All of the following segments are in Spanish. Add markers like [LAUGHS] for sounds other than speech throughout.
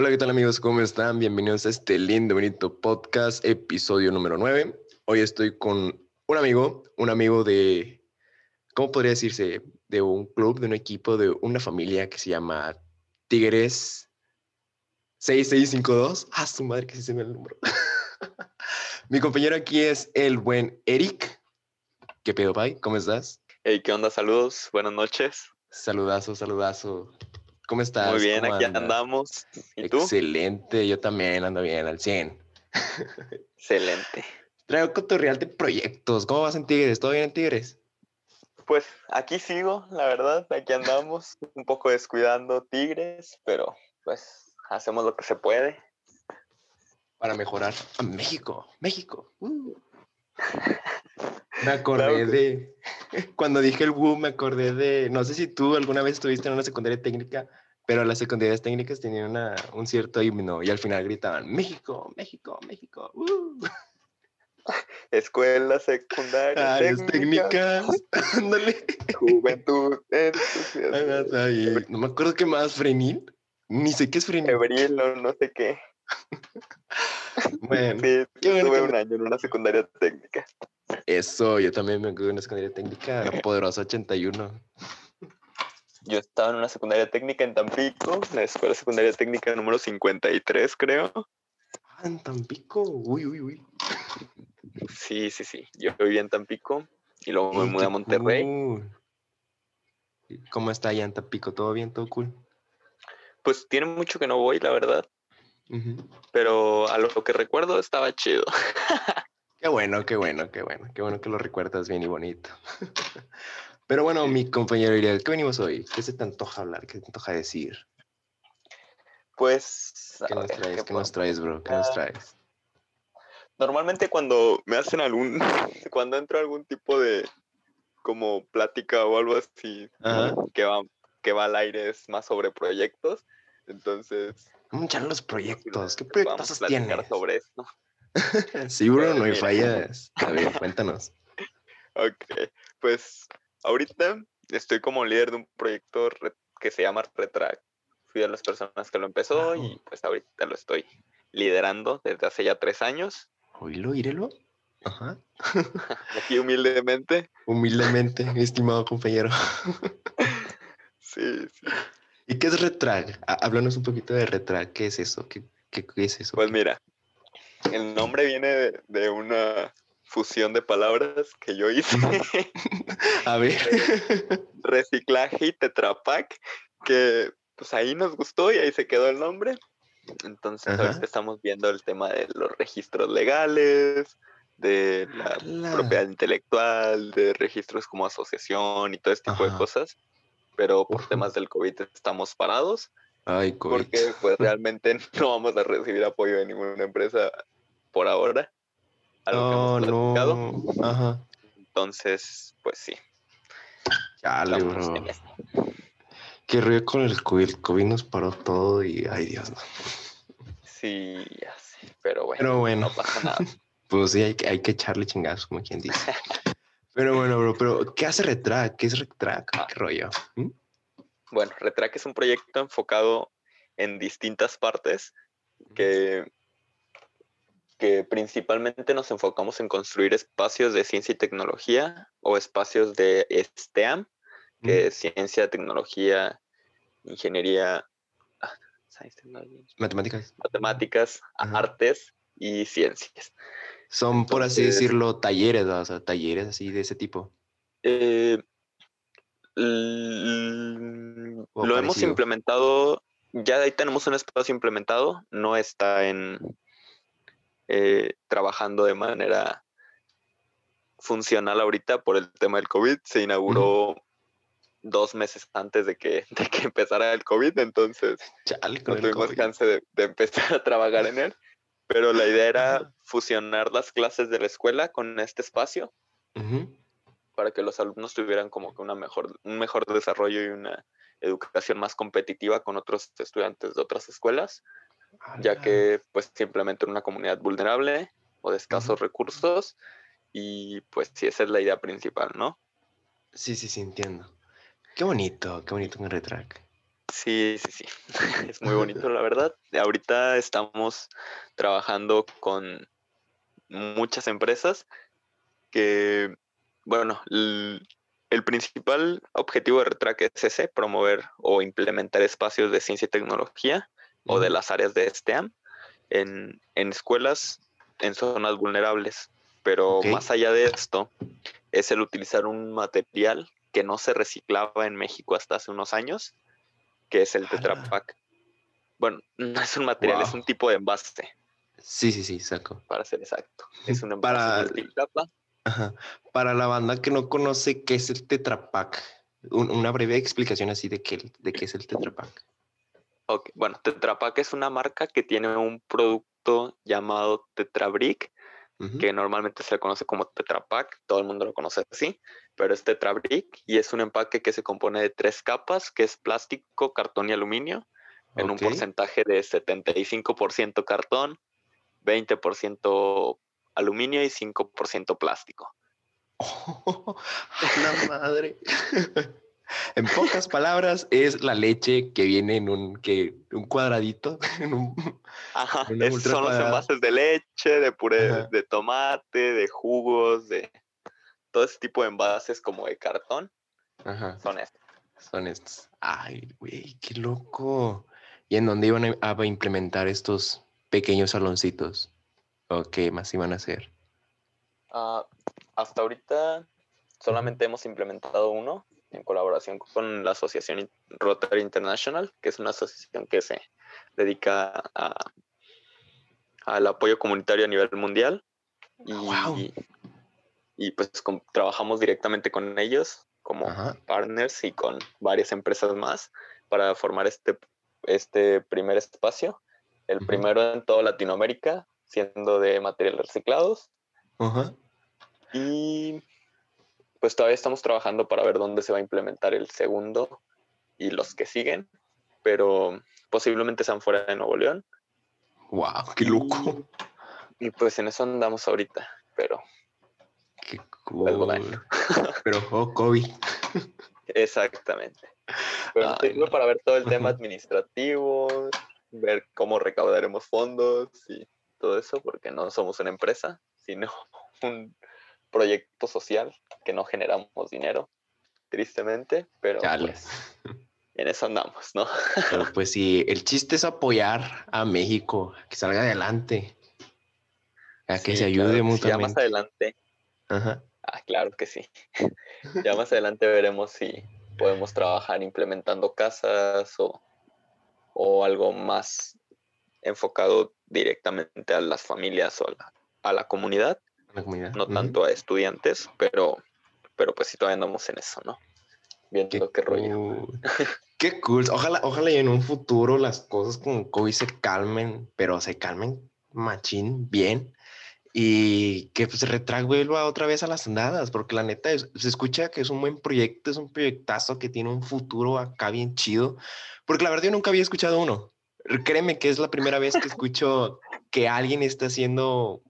Hola, ¿qué tal amigos? ¿Cómo están? Bienvenidos a este lindo, bonito podcast, episodio número 9. Hoy estoy con un amigo, un amigo de, ¿cómo podría decirse? De un club, de un equipo, de una familia que se llama Tigres 6652. Ah, su madre, que se me el número. [LAUGHS] Mi compañero aquí es el buen Eric. ¿Qué pedo, Pai? ¿Cómo estás? Hey, ¿qué onda? Saludos, buenas noches. Saludazo, saludazo. ¿Cómo estás? Muy bien, ¿Cómo aquí andas? andamos. ¿Y tú? Excelente, yo también ando bien, al 100. [LAUGHS] Excelente. Traigo cotorreal de proyectos. ¿Cómo vas en Tigres? ¿Todo bien en Tigres? Pues aquí sigo, la verdad, aquí andamos, un poco descuidando Tigres, pero pues hacemos lo que se puede. Para mejorar a México. México. Uh. Me [LAUGHS] acordé Claro que- de. [LAUGHS] Cuando dije el Wu, me acordé de. No sé si tú alguna vez estuviste en una secundaria técnica, pero las secundarias técnicas tenían una- un cierto himno y al final gritaban: México, México, México. Uh. [LAUGHS] Escuela secundaria, técnica, técnicas. [LAUGHS] Ándale. juventud, entusiasmo, No me acuerdo qué más, Frenil. Ni sé qué es Frenil. febril o no sé qué. [LAUGHS] Bueno, Sí, qué bueno estuve que un año en una secundaria técnica. eso, yo también me acuerdo de una secundaria técnica, la poderosa 81. Yo estaba en una secundaria técnica en Tampico, la escuela secundaria técnica número 53, creo. Ah, en Tampico. Uy, uy, uy. Sí, sí, sí. Yo vivía en Tampico y luego me mudé a Monterrey. cool. ¿Y ¿Cómo está allá en Tampico? ¿Todo bien? ¿Todo cool? Pues tiene mucho que no voy, la verdad. Pero a lo que recuerdo estaba chido. Qué bueno, qué bueno, qué bueno. Qué bueno que lo recuerdas bien y bonito. [LAUGHS] Pero bueno, mi compañero Iriel, ¿qué venimos hoy? ¿Qué se te antoja hablar? ¿Qué te antoja decir? Pues. ¿Qué nos ver, traes? ¿qué ¿Qué nos traes, bro? ¿Qué nos traes? Normalmente cuando me hacen algún. [LAUGHS] Cuando entro a algún tipo de. Como plática o algo así. Ajá. Que va, que va al aire es más sobre proyectos. Entonces. Vamos a echar los proyectos. ¿Qué proyectos tienes? sobre esto. [LAUGHS] Sí, bro, no hay Mira. fallas. A ver, cuéntanos. [LAUGHS] Ok, pues ahorita estoy como líder de un proyecto que se llama Retrack. Fui de las personas que lo empezó y pues ahorita lo estoy liderando desde hace ya tres años, Oílo, írelo. Ajá. [LAUGHS] aquí humildemente. Humildemente, mi [LAUGHS] estimado compañero. Sí, sí. ¿Y qué es Retrag? Há- Háblanos un poquito de Retrag. ¿Qué es eso? ¿Qué, qué, qué es eso? Pues mira, el nombre viene de, de una fusión de palabras que yo hice, [LAUGHS] A ver. [LAUGHS] reciclaje y tetrapack, que pues ahí nos gustó y ahí se quedó el nombre. Entonces Ajá. ahorita estamos viendo el tema de los registros legales, de la ¡Hala! propiedad intelectual, de registros como asociación y todo este tipo Ajá. de cosas. Pero por Ujú. temas del COVID estamos parados Ay, COVID. porque pues [LAUGHS] realmente no vamos a recibir apoyo de ninguna empresa por ahora. Que hemos platicado. no. Ajá. Entonces, pues sí. Chale, bro. Qué río con el COVID. El COVID nos paró todo y, ay, Dios, no. Sí, ya sé. Pero bueno, Pero bueno. no pasa nada. [LAUGHS] Pues sí, hay que, hay que echarle chingazos, como quien dice. [LAUGHS] Pero bueno, bro, pero ¿qué hace Retrag? ¿Qué es Retrag? Ah. ¿Qué rollo? ¿Mm? Bueno, Retrack es un proyecto enfocado en distintas partes que, que principalmente nos enfocamos en construir espacios de ciencia y tecnología o espacios de STEAM, que es ciencia, tecnología, ingeniería, ah, science, Matemáticas. matemáticas, Ajá. artes y ciencias. Son, por así decirlo, talleres, o sea, talleres así de ese tipo. Eh, lo hemos implementado, ya ahí tenemos un espacio implementado, no está en eh, trabajando de manera funcional ahorita por el tema del COVID. Se inauguró dos meses antes de que, [LAUGHS] de que empezara el COVID, entonces Chale, no tuvimos chance de, de empezar a trabajar en él. Pero la idea era fusionar las clases de la escuela con este espacio para que los alumnos tuvieran como que una mejor, un mejor desarrollo y una educación más competitiva con otros estudiantes de otras escuelas, ya que pues simplemente en una comunidad vulnerable o de escasos recursos y pues sí, esa es la idea principal, ¿no? Sí, sí, sí, entiendo. Qué bonito, qué bonito un retrack. Sí, sí, sí. [LAUGHS] Es muy bonito, [LAUGHS] la verdad. Ahorita estamos trabajando con muchas empresas que, bueno, el, principal objetivo de Retrack es ese, promover o implementar espacios de ciencia y tecnología o de las áreas de STEAM en, en escuelas en zonas vulnerables. Pero más allá de esto, es el utilizar un material que no se reciclaba en México hasta hace unos años, que es el Tetra Pak. Bueno, [LAUGHS] no es un material, es un tipo de envase. Sí, sí, sí, saco. Para ser exacto. Es un envase para, Para la banda que no conoce qué es el Tetra Pak, una breve explicación así de qué, de qué es el Tetra Pak. Ok, bueno, Tetra Pak es una marca que tiene un producto llamado Tetra Brick, que normalmente se le conoce como Tetra Pak, todo el mundo lo conoce así, pero es Tetra Brick y es un empaque que se compone de tres capas, que es plástico, cartón y aluminio, en un porcentaje de 75% cartón, 20% aluminio y 5% plástico. [LAUGHS] Oh, la madre. [LAUGHS] en pocas palabras, es la leche que viene en un, que, un cuadradito. [LAUGHS] En un, Ajá, son los envases de leche, de puré de tomate, de jugos, de todo ese tipo de envases como de cartón. Ajá. Son estos. Son estos. Ay, güey, qué loco. ¿Y en dónde iban a implementar estos pequeños saloncitos? ¿O qué más iban a hacer? Ah, hasta ahorita solamente hemos implementado uno en colaboración con la asociación Rotary International, que es una asociación que se dedica a, al apoyo comunitario a nivel mundial. Y, y pues trabajamos directamente con ellos como partners y con varias empresas más para formar este, este primer espacio. El primero en toda Latinoamérica, siendo de materiales reciclados. Y pues todavía estamos trabajando para ver dónde se va a implementar el segundo y los que siguen, pero posiblemente sean fuera de Nuevo León. ¡Wow! ¡Qué loco! Y, pues en eso andamos ahorita, pero. ¡Qué cool! [LAUGHS] pero, oh, COVID. Exactamente. Pero estoy para ver todo el tema [LAUGHS] administrativo, ver cómo recaudaremos fondos y todo eso, porque no somos una empresa, sino [LAUGHS] un proyecto social que no generamos dinero, tristemente, pero pues, en eso andamos, ¿no? Pero [LAUGHS] pues sí, el chiste es apoyar a México, que salga adelante, a que se ayude mutuamente. Ya más adelante. Ajá. Ah, claro que sí. [LAUGHS] ya más adelante veremos si podemos trabajar implementando casas o, o algo más enfocado directamente a las familias o a la, a la comunidad no tanto a estudiantes, pero, pero pues sí todavía andamos en eso, ¿no? Viendo qué, rollo. [LAUGHS] qué cool. Ojalá, ojalá y en un futuro las cosas con COVID se calmen, pero se calmen machín, bien. Y que pues Retrack vuelva otra vez a las andadas, porque la neta se escucha que es un buen proyecto, es un proyectazo que tiene un futuro acá bien chido. Porque la verdad yo nunca había escuchado uno. Créeme que es la primera vez que escucho que alguien está haciendo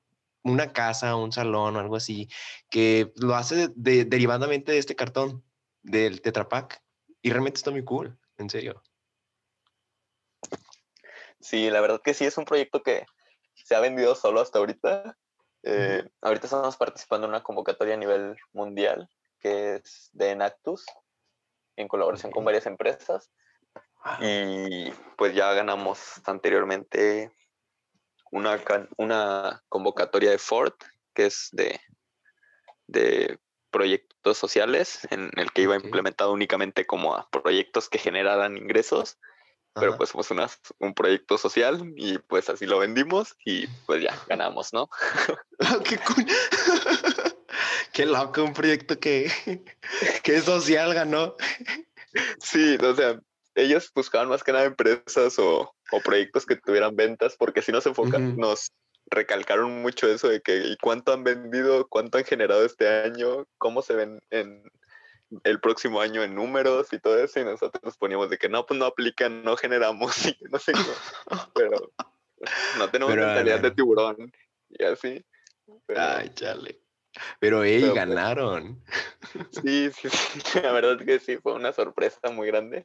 una casa, un salón o algo así, que lo hace derivadamente de este cartón, del Tetra Pak. Y realmente está muy cool, en serio. Sí, la verdad que sí, es un proyecto que se ha vendido solo hasta ahorita. Eh, ahorita estamos participando en una convocatoria a nivel mundial que es de Enactus, en colaboración con varias empresas. Y pues ya ganamos anteriormente una, una convocatoria de Ford, que es de, de proyectos sociales, en el que iba implementado únicamente como a proyectos que generaran ingresos, pero pues un proyecto social y pues así lo vendimos y pues ya ganamos, ¿no? [LAUGHS] Ah, qué cool. [LAUGHS] qué loco, un proyecto que, [LAUGHS] que social ganó. Sí, o sea, ellos buscaban más que nada empresas o, proyectos que tuvieran ventas, porque si nos enfocan, nos recalcaron mucho eso de que ¿y cuánto han vendido, cuánto han generado este año, cómo se ven en el próximo año en números y todo eso, y nosotros poníamos de que no, pues no aplican, no generamos, [LAUGHS] y no sé pero no tenemos mentalidad de tiburón, y así. Ay, chale. Pero, ellos pues ganaron. Sí, sí, sí, [LAUGHS] la verdad es que sí, fue una sorpresa muy grande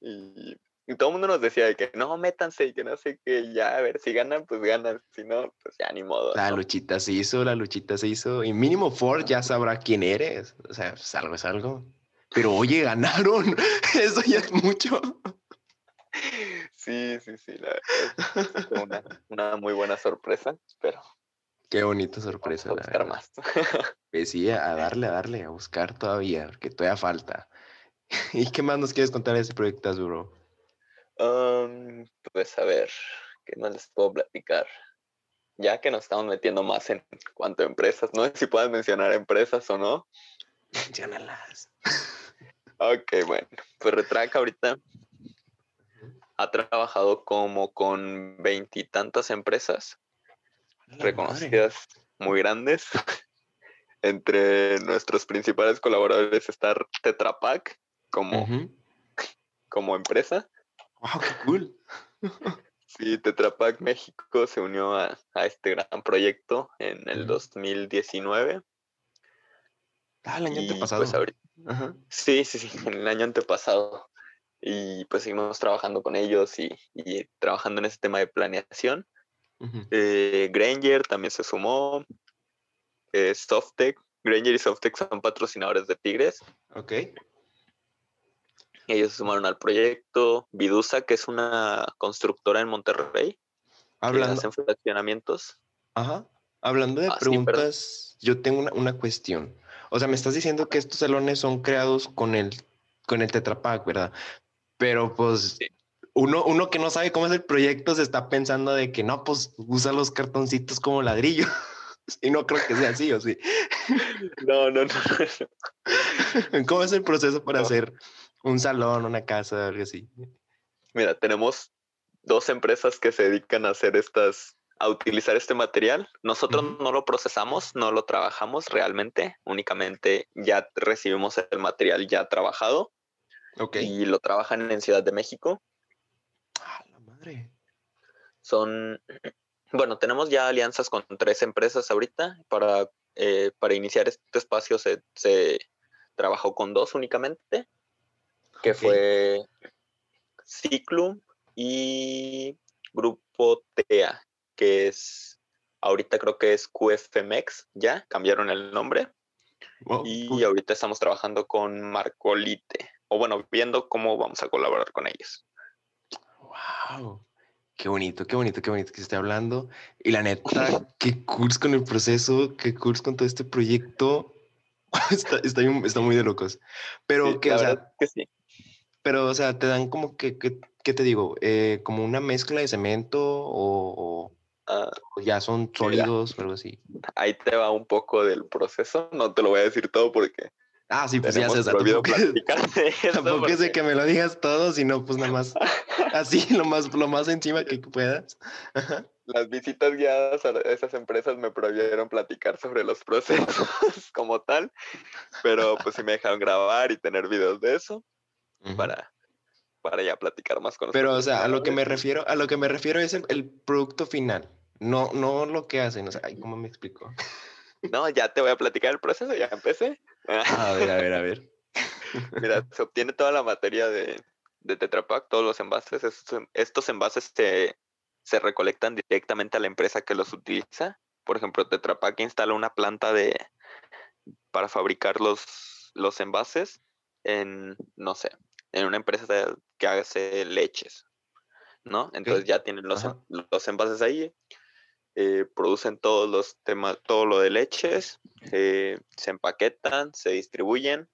Y, todo el mundo nos decía de que no, métanse y que no sé qué, ya, a ver, si ganan, pues ganan, si no, pues ya ni modo. La luchita se hizo, la luchita se hizo, y mínimo Ford ya sabrá quién eres, o sea, pues algo es algo. Pero oye, ganaron, [LAUGHS] eso ya es mucho. Sí, sí, sí, la verdad, una, una muy buena sorpresa, pero Qué bonita sorpresa. a buscar más. [LAUGHS] Pues sí, a darle, a darle, a buscar todavía, que todavía falta. [LAUGHS] ¿Y qué más nos quieres contar de ese proyecto, bro? Um, pues a ver, ¿qué más les puedo platicar? Ya que nos estamos metiendo más en cuanto a empresas, no sé si puedas mencionar empresas o no. Menciónalas. Ok, bueno, pues Retrack ahorita ha trabajado como con veintitantas empresas La madre. reconocidas muy grandes. [LAUGHS] Entre nuestros principales colaboradores está Tetra Como, como empresa. Wow, qué cool. Sí, Tetra Pak México se unió a, a este gran proyecto en el Ujú. 2019. Ah, el año y, antepasado. pues, ahorita- sí, sí, sí, en el año antepasado. Y pues seguimos trabajando con ellos y, y trabajando en ese tema de planeación. Eh, Granger también se sumó. Eh, Softec. Granger y Softec son patrocinadores de Tigres. Ok. Ellos se sumaron al proyecto. Vidusa, que es una constructora en Monterrey, que Hablando, hacen fraccionamientos. ajá. Hablando de Ah, sí, preguntas, yo tengo una, una cuestión. O sea, me estás diciendo que estos salones son creados con el, con el Tetra Pak, ¿verdad? Pero pues Sí. uno, uno que no sabe cómo es el proyecto se está pensando de que no, pues usa los cartoncitos como ladrillo. [LAUGHS] y no creo que sea así, ¿o sí? [LAUGHS] No, no, no. [LAUGHS] ¿Cómo es el proceso para No. hacer un salón, una casa, algo así? Mira, tenemos dos empresas que se dedican a hacer estas, a utilizar este material. Nosotros no lo procesamos, no lo trabajamos realmente, únicamente ya recibimos el material ya trabajado Ok. y lo trabajan en Ciudad de México. Ah, la madre. Son, [CLEARS THROAT] bueno, tenemos ya alianzas con tres empresas ahorita. Para, eh, para iniciar este espacio se, se trabajó con dos únicamente, que fue Ciclum y Grupo TEA, que es, ahorita creo que es QFMX, ya cambiaron el nombre. Wow, Y ahorita estamos trabajando con Marcolite, o bueno, viendo cómo vamos a colaborar con ellos. Wow. Qué bonito, qué bonito, qué bonito que se esté hablando. Y la neta, qué curso con el proceso, qué curso con todo este proyecto. [LAUGHS] Está, está, está muy de locos. Pero, Sí, que, o sea, que sí. pero, o sea, te dan como que, que- ¿qué te digo? Eh, como una mezcla de cemento o, o- Ah, o ya son sólidos o algo así. ahí te va un poco del proceso. No te lo voy a decir todo porque Ah, sí, pues ya prohibido tampoco, [LAUGHS] tampoco es de porque- que me lo digas todo, sino pues nada más [LAUGHS] así, lo más, lo más encima que puedas. Ajá. Las visitas guiadas a esas empresas me prohibieron platicar sobre los procesos [LAUGHS] como tal, pero pues sí me dejaron grabar y tener videos de eso Ujú. para, para ya platicar más con Pero, o sea, a lo que me refiero, a lo que me refiero es el, el producto final, no, no lo que hacen. O sea, ay, ¿cómo me explico? [LAUGHS] No, ya te voy a platicar el proceso, ya empecé. A ver, a ver, a ver. [LAUGHS] Mira, se obtiene toda la materia de, de Tetra Pak, todos los envases. Estos, estos envases se, se recolectan directamente a la empresa que los utiliza. Por ejemplo, Tetra Pak instala una planta de, para fabricar los, los envases en, no sé, en una empresa que hace leches, ¿no? Entonces ya tienen los, Ajá. los envases ahí, eh, producen todos los temas, todo lo de leches, eh, se empaquetan, se distribuyen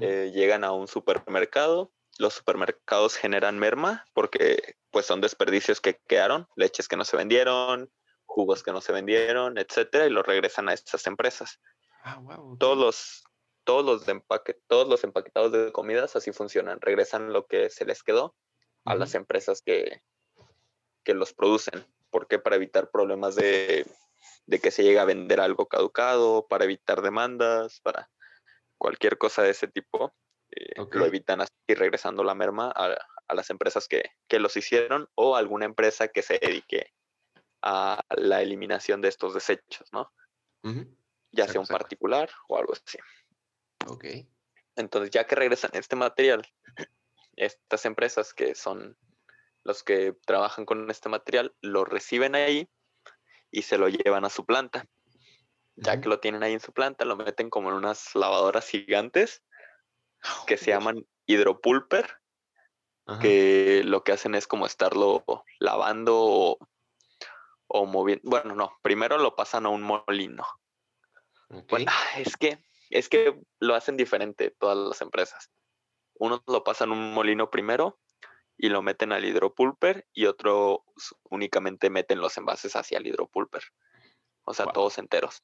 eh, llegan a un supermercado. Los supermercados generan merma porque pues son desperdicios que quedaron, leches que no se vendieron, jugos que no se vendieron, etcétera, y los regresan a estas empresas. Ah, wow. Todos los todos los de empaque, todos los empaquetados de comidas así funcionan, regresan lo que se les quedó a las empresas que, que los producen. ¿Por qué? Para evitar problemas de, de que se llegue a vender algo caducado, para evitar demandas, para cualquier cosa de ese tipo. Eh. Lo evitan así regresando la merma a, a las empresas que, que los hicieron o alguna empresa que se dedique a la eliminación de estos desechos, ¿no? Ya sea un particular o algo así. Ok. Entonces, ya que regresan este material, estas empresas que son los que trabajan con este material lo reciben ahí y se lo llevan a su planta. Ya que lo tienen ahí en su planta, lo meten como en unas lavadoras gigantes que se llaman hidropulper, que lo que hacen es como estarlo lavando o, moviendo. Bueno, no, primero lo pasan a un molino. Ah, es que es que lo hacen diferente todas las empresas. Unos lo pasan a un molino primero y lo meten al hidropulper y otro únicamente meten los envases hacia el hidropulper. O sea, todos enteros.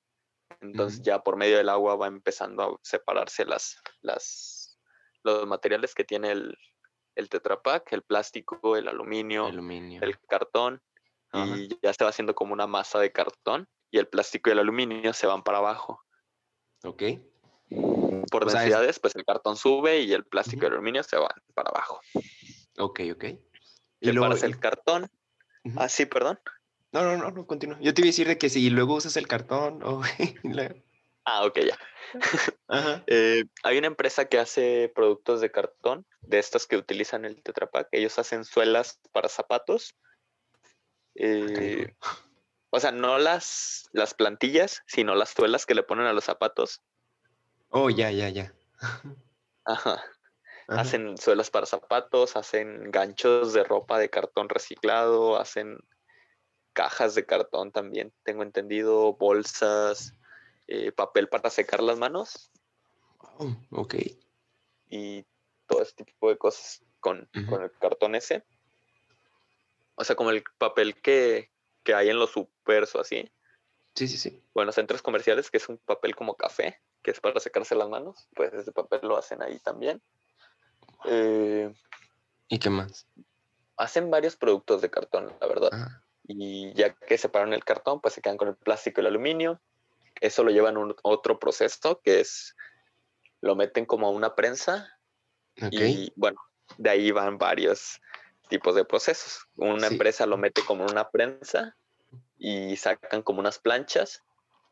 Entonces ya por medio del agua va empezando a separarse las, las, los materiales que tiene el, el Tetra el plástico, el aluminio, el, cartón, y ya se va haciendo como una masa de cartón y el plástico y el aluminio se van para abajo. Ok. Por densidades, pues el cartón sube y el plástico y el aluminio se van para abajo. Ok, ok. Y luego el cartón. Ah, sí, perdón. No, no, no, no, continúa. Yo te iba a decir de que si luego usas el cartón [LAUGHS] o... Ah, ok, ya. [LAUGHS] Eh, hay una empresa que hace productos de cartón, de estos que utilizan el Tetra Ellos hacen suelas para zapatos. Ah, eh, o sea, no las, las plantillas, sino las suelas que le ponen a los zapatos. Oh, ya, ya, ya. [LAUGHS] Ajá. Hacen suelas para zapatos, hacen ganchos de ropa de cartón reciclado, hacen cajas de cartón también, tengo entendido, bolsas, eh, papel para secar las manos. Oh, ok. Y todo este tipo de cosas con, con, el cartón ese. O sea, como el papel que, que hay en los supers o así. Sí, sí, sí. Bueno, centros comerciales, que es un papel como café, que es para secarse las manos, pues ese papel lo hacen ahí también. Eh, ¿Y qué más? Hacen varios productos de cartón, la verdad. Ah. Y ya que separan el cartón, pues se quedan con el plástico y el aluminio. Eso lo llevan a otro proceso que es, lo meten como a una prensa. Y bueno, de ahí van varios tipos de procesos. Una empresa lo mete como una prensa y sacan como unas planchas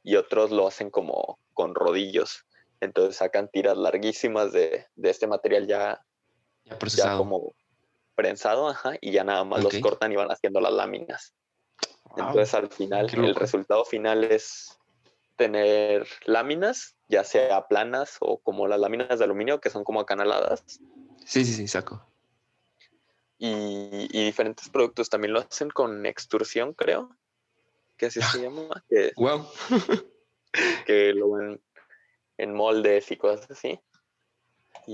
y otros lo hacen como con rodillos. Entonces sacan tiras larguísimas de, este material ya, procesado. como prensado, y ya nada más los cortan y van haciendo las láminas. Entonces al final el resultado final es tener láminas, ya sea planas o como las láminas de aluminio que son como acanaladas. Sí, sí, sí, saco. Y, diferentes productos también lo hacen con extrusión, creo. Que así se [LAUGHS] llama. Que, wow. [LAUGHS] que lo ven en moldes y cosas así.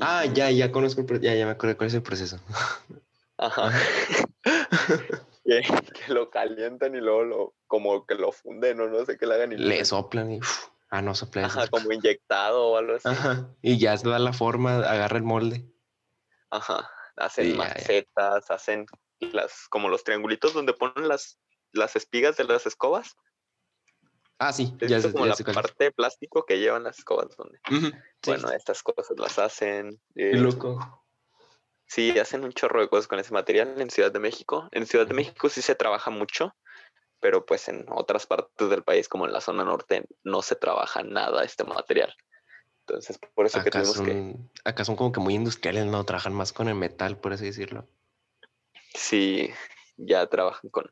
ah, ya, ya conozco, ya, ya me acuerdo cuál es el proceso. Ajá. [LAUGHS] [LAUGHS] que, lo calientan y luego lo, como que lo funden o no sé qué le hagan. Y le soplan y, ah, no soplan. Ajá, como inyectado o algo así. Ajá, y ya se da la forma, agarra el molde. Ajá, hacen macetas, hacen las, como los triangulitos donde ponen las, las espigas de las escobas. Ah, sí, ya es como la parte de plástico que llevan las escobas donde. bueno, estas cosas las hacen. Eh, loco. Sí, hacen un chorro de cosas con ese material en Ciudad de México. En Ciudad de México sí se trabaja mucho, pero pues en otras partes del país, como en la zona norte, no se trabaja nada este material. Entonces, por eso que tenemos que... Acá son como que muy industriales, ¿no? Trabajan más con el metal, por así decirlo. Sí, ya trabajan con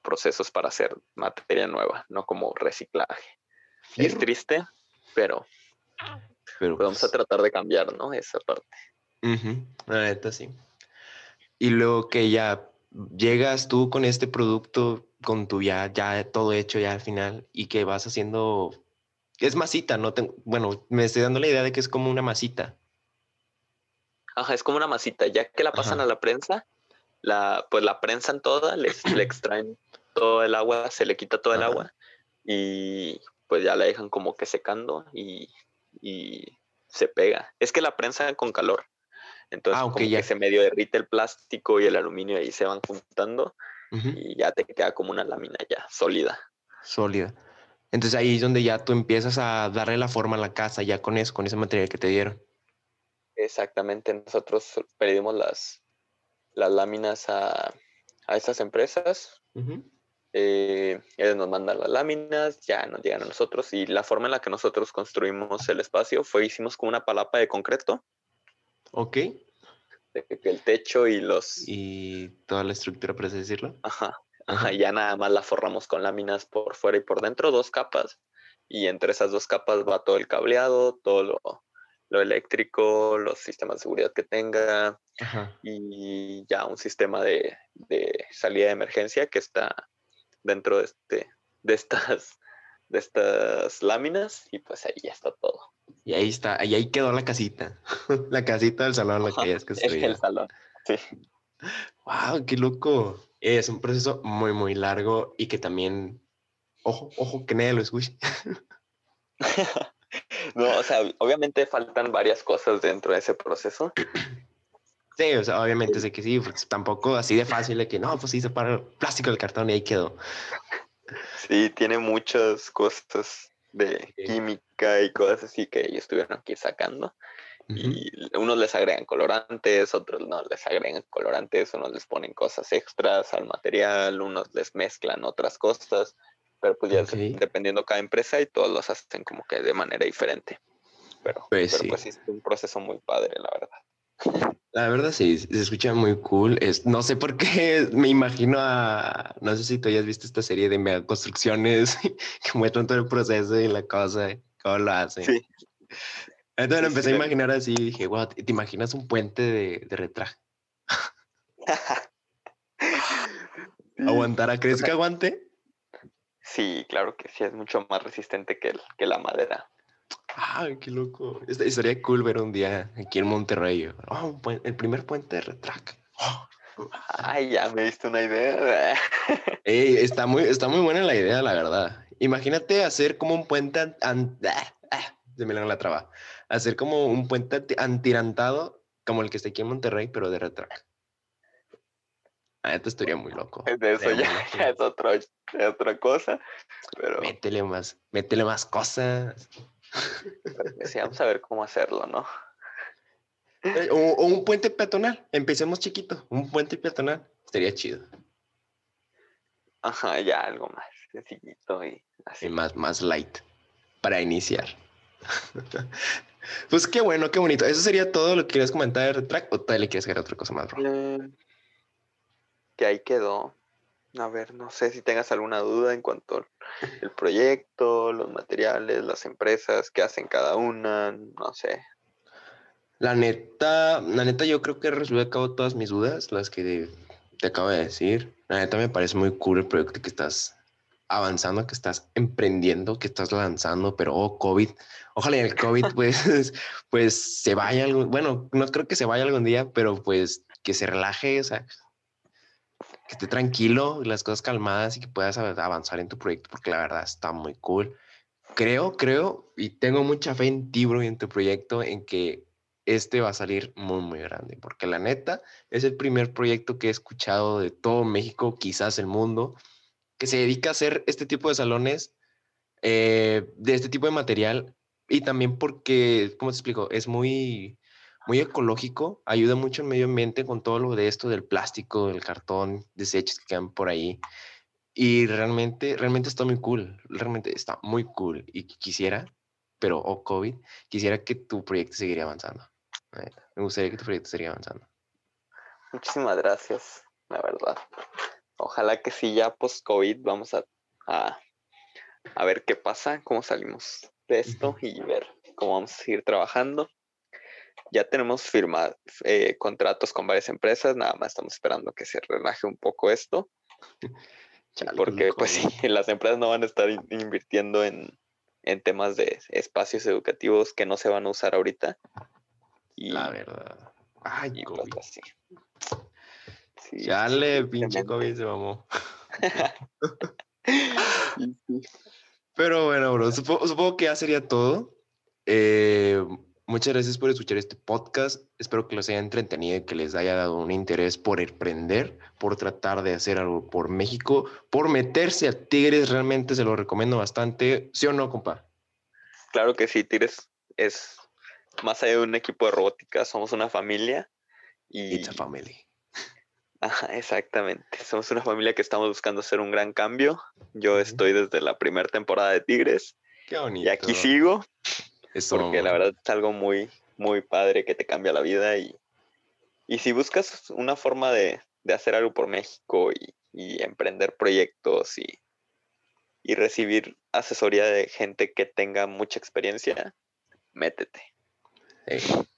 procesos para hacer materia nueva, no como reciclaje. Es triste, pero, pero vamos a pues tratar de cambiar, ¿no? Esa parte. La neta, sí. Y luego que ya llegas tú con este producto, con tu ya, ya todo hecho ya al final, y que vas haciendo, es masita, ¿no? bueno, me estoy dando la idea de que es como una masita. Ajá, es como una masita, ya que la pasan a la prensa, la, pues la prensan toda, le, le [CLEARS THROAT] extraen todo el agua, se le quita todo el agua y pues ya la dejan como que secando y, y se pega. Es que la prensa con calor. Entonces, ah, como que se medio derrite el plástico y el aluminio ahí se van juntando y ya te queda como una lámina ya sólida. Sólida. Entonces ahí es donde ya tú empiezas a darle la forma a la casa, ya con eso, con ese material que te dieron. Exactamente. Nosotros pedimos las, las láminas a, a estas empresas. Eh, ellos nos mandan las láminas, ya nos llegan a nosotros y la forma en la que nosotros construimos el espacio fue hicimos como una palapa de concreto Ok. El techo y los... Y toda la estructura, por así decirlo. Ajá, ajá, ya nada más la forramos con láminas por fuera y por dentro, dos capas, y entre esas dos capas va todo el cableado, todo lo, lo eléctrico, los sistemas de seguridad que tenga, y ya un sistema de, de, salida de emergencia que está dentro de, este, de, estas, de estas láminas, y pues ahí ya está todo. Y ahí está, y ahí quedó la casita. [LAUGHS] la casita del salón, la que [LAUGHS] es que Es el salón, sí. Wow, qué loco. Es un proceso muy, muy largo y que también, ojo, ojo, que nadie lo escuche. [LAUGHS] no, o sea, obviamente faltan varias cosas dentro de ese proceso. Sí, o sea, obviamente sé que sí, pues tampoco así de fácil de que no, pues sí, se para el plástico del cartón y ahí quedó. Sí, tiene muchas cosas de química y cosas así que ellos estuvieron aquí sacando. Y unos les agregan colorantes, otros no les agregan colorantes, unos les ponen cosas extras al material, unos les mezclan otras cosas, pero pues ya dependiendo cada empresa y todos los hacen como que de manera diferente. Pero pues, pero sí. pues sí, es un proceso muy padre, la verdad. [LAUGHS] La verdad sí, se escucha muy cool. Es, no sé por qué [LAUGHS] me imagino a, no sé si tú hayas visto esta serie de mega construcciones [LAUGHS] que muestran todo el proceso y la cosa, cómo lo hacen. Sí. Entonces me empecé a imaginar así y dije, wow, ¿te imaginas un puente de, de retraje? [LAUGHS] ¿Aguantará? ¿Crees que aguante? Sí, claro que sí, es mucho más resistente que, el, que la madera. Ay, qué loco. Estaría cool ver un día aquí en Monterrey. Oh, el primer puente de retraque. Oh. [GASPS] Ay, ya me diste una idea. [LAUGHS] Ey, está, muy, está muy buena la idea, la verdad. Imagínate hacer como un puente. An, ah, ah, se me la traba. Hacer como un puente antirantado, como el que está aquí en Monterrey, pero de retraque. Ah, esto estaría muy loco. De eso ya, [LAUGHS] ya es, otro, es, otra cosa. Pero... Métele más, métele más cosas. [LAUGHS] Sí, vamos a ver cómo hacerlo, ¿no? O, o, un puente peatonal. Empecemos chiquito. Un puente peatonal. Estaría chido. Ajá, ya algo más sencillito y así. Y más, más light para iniciar. [LAUGHS] pues qué bueno, qué bonito. ¿Eso sería todo lo que quieres comentar de Retrack o todavía le quieres agregar otra cosa más, bro? Eh, que ahí quedó. A ver, no sé si tengas alguna duda en cuanto al proyecto, los materiales, las empresas, qué hacen cada una, no sé. La neta, la neta yo creo que resolví a cabo todas mis dudas, las que te acabo de decir. La neta me parece muy cool el proyecto que estás avanzando, que estás emprendiendo, que estás lanzando, pero oh, COVID, ojalá el COVID [LAUGHS] pues, pues se vaya algún, bueno, no creo que se vaya algún día, pero pues que se relaje, o sea, que esté tranquilo, las cosas calmadas y que puedas avanzar en tu proyecto, porque la verdad está muy cool. Creo, creo, y tengo mucha fe en ti, bro, y en tu proyecto, en que este va a salir muy, muy grande, porque la neta es el primer proyecto que he escuchado de todo México, quizás el mundo, que se dedica a hacer este tipo de salones, eh, de este tipo de material, y también porque, ¿cómo te explico? Es muy, muy ecológico, ayuda mucho al medio ambiente con todo lo de esto del plástico, del cartón, desechos que quedan por ahí. Y realmente, realmente está muy cool, realmente está muy cool. Y quisiera, pero o oh, COVID, quisiera que tu proyecto seguiría avanzando. Me gustaría que tu proyecto seguiría avanzando. Muchísimas gracias, la verdad. Ojalá que sí, ya post-COVID vamos a, a, a, ver qué pasa, cómo salimos de esto y ver cómo vamos a seguir trabajando ya tenemos firmados eh, contratos con varias empresas, nada más estamos esperando que se relaje un poco esto. [LAUGHS] Chale, porque pues sí, [LAUGHS] las empresas no van a estar invirtiendo en, en, temas de espacios educativos que no se van a usar ahorita. Y, La verdad. Ay, y pues, así. Sí, ya le pinche COVID se mamó. [LAUGHS] Pero bueno, bro, supongo, supongo, que ya sería todo. Eh, Muchas gracias por escuchar este podcast. Espero que los haya entretenido y que les haya dado un interés por emprender, por tratar de hacer algo por México, por meterse a Tigres. Realmente se lo recomiendo bastante. ¿Sí o no, compa? Claro que sí, Tigres es más allá de un equipo de robótica, somos una familia. Y... It's a family. [LAUGHS] Ajá, exactamente. Somos una familia que estamos buscando hacer un gran cambio. Yo estoy desde la primera temporada de Tigres. Qué bonito. Y aquí sigo. Eso, porque la verdad es algo muy, muy padre que te cambia la vida y, Y si buscas una forma de, hacer algo por México y, emprender proyectos y, y recibir asesoría de gente que tenga mucha experiencia, métete.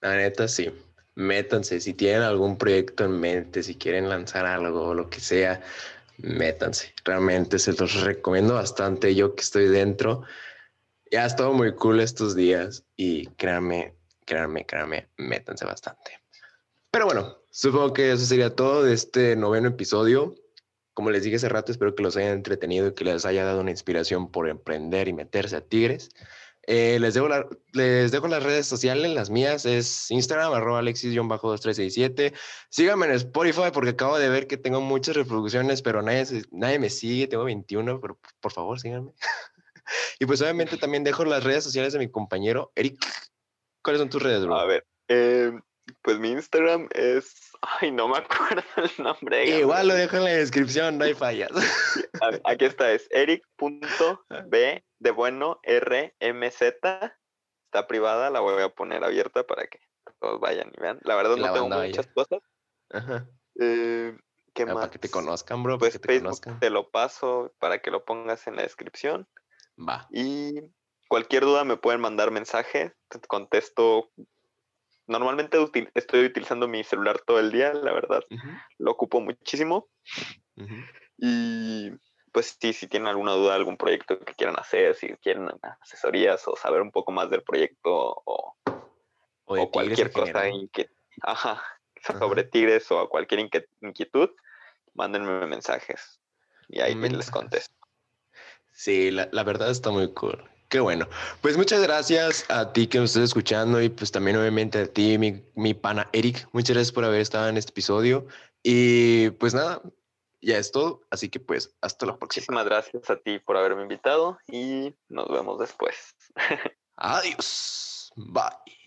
la neta, sí. Métanse. Si tienen algún proyecto en mente, si quieren lanzar algo o lo que sea, métanse. Realmente se los recomiendo bastante. Yo que estoy dentro, ya ha estado muy cool estos días y créanme, créanme, créanme, métanse bastante. Pero bueno, supongo que eso sería todo de este noveno episodio. Como les dije hace rato, espero que los hayan entretenido y que les haya dado una inspiración por emprender y meterse a Tigres. Eh, les, dejo les dejo las redes sociales, las mías es Instagram, arroba alexis-2367. Síganme en Spotify porque acabo de ver que tengo muchas reproducciones, pero nadie, nadie me sigue, tengo 21, pero por favor síganme. [LAUGHS] y pues obviamente también dejo las redes sociales de mi compañero Eric. ¿Cuáles son tus redes, bro? A ver, eh, pues mi Instagram es. Ay, no me acuerdo [LAUGHS] el nombre. Igual lo dejo en la descripción, no hay fallas. Aquí está, es eric.b [LAUGHS] de bueno rmz. Está privada, la voy a poner abierta para que todos vayan y vean. La verdad no tengo muchas cosas. Ajá. Eh, ¿Qué más? Para que te conozcan, bro. Pues te conozcan. te lo paso para que lo pongas en la descripción. Va. Y cualquier duda me pueden mandar mensaje. Te contesto normalmente estoy utilizando mi celular todo el día, la verdad. Lo ocupo muchísimo. Y pues sí, si tienen alguna duda, algún proyecto que quieran hacer, si quieren asesorías o saber un poco más del proyecto o, cualquier cosa que, ajá, sobre Tigres o cualquier inquietud, mándenme mensajes y ahí les contesto. Sí, la, la verdad está muy cool. Qué bueno. Pues muchas gracias a ti que nos estás escuchando y pues también obviamente a ti, mi, mi pana Eric. Muchas gracias por haber estado en este episodio. Y pues nada, ya es todo. Así que pues hasta la próxima. Muchísimas gracias a ti por haberme invitado y nos vemos después. [LAUGHS] Adiós. Bye.